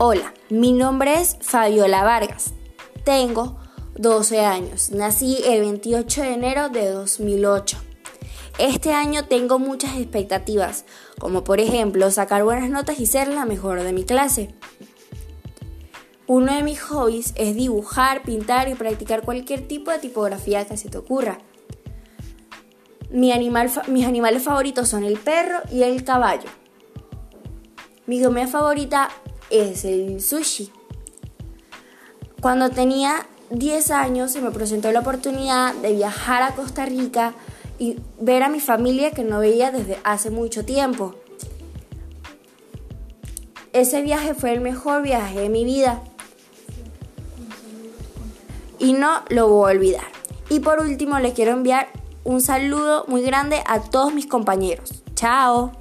Hola, mi nombre es Fabiola Vargas. Tengo 12 años. Nací el 28 de enero de 2008. Este año tengo muchas expectativas, como por ejemplo sacar buenas notas y ser la mejor de mi clase. Uno de mis hobbies es dibujar, pintar y practicar cualquier tipo de tipografía que se te ocurra. mis animales favoritos son el perro y el caballo. Mi comida favorita es el sushi. Cuando tenía 10 años se me presentó la oportunidad de viajar a Costa Rica y ver a mi familia que no veía desde hace mucho tiempo. Ese viaje fue el mejor viaje de mi vida y no lo voy a olvidar. Y por último le quiero enviar un saludo muy grande a todos mis compañeros. Chao.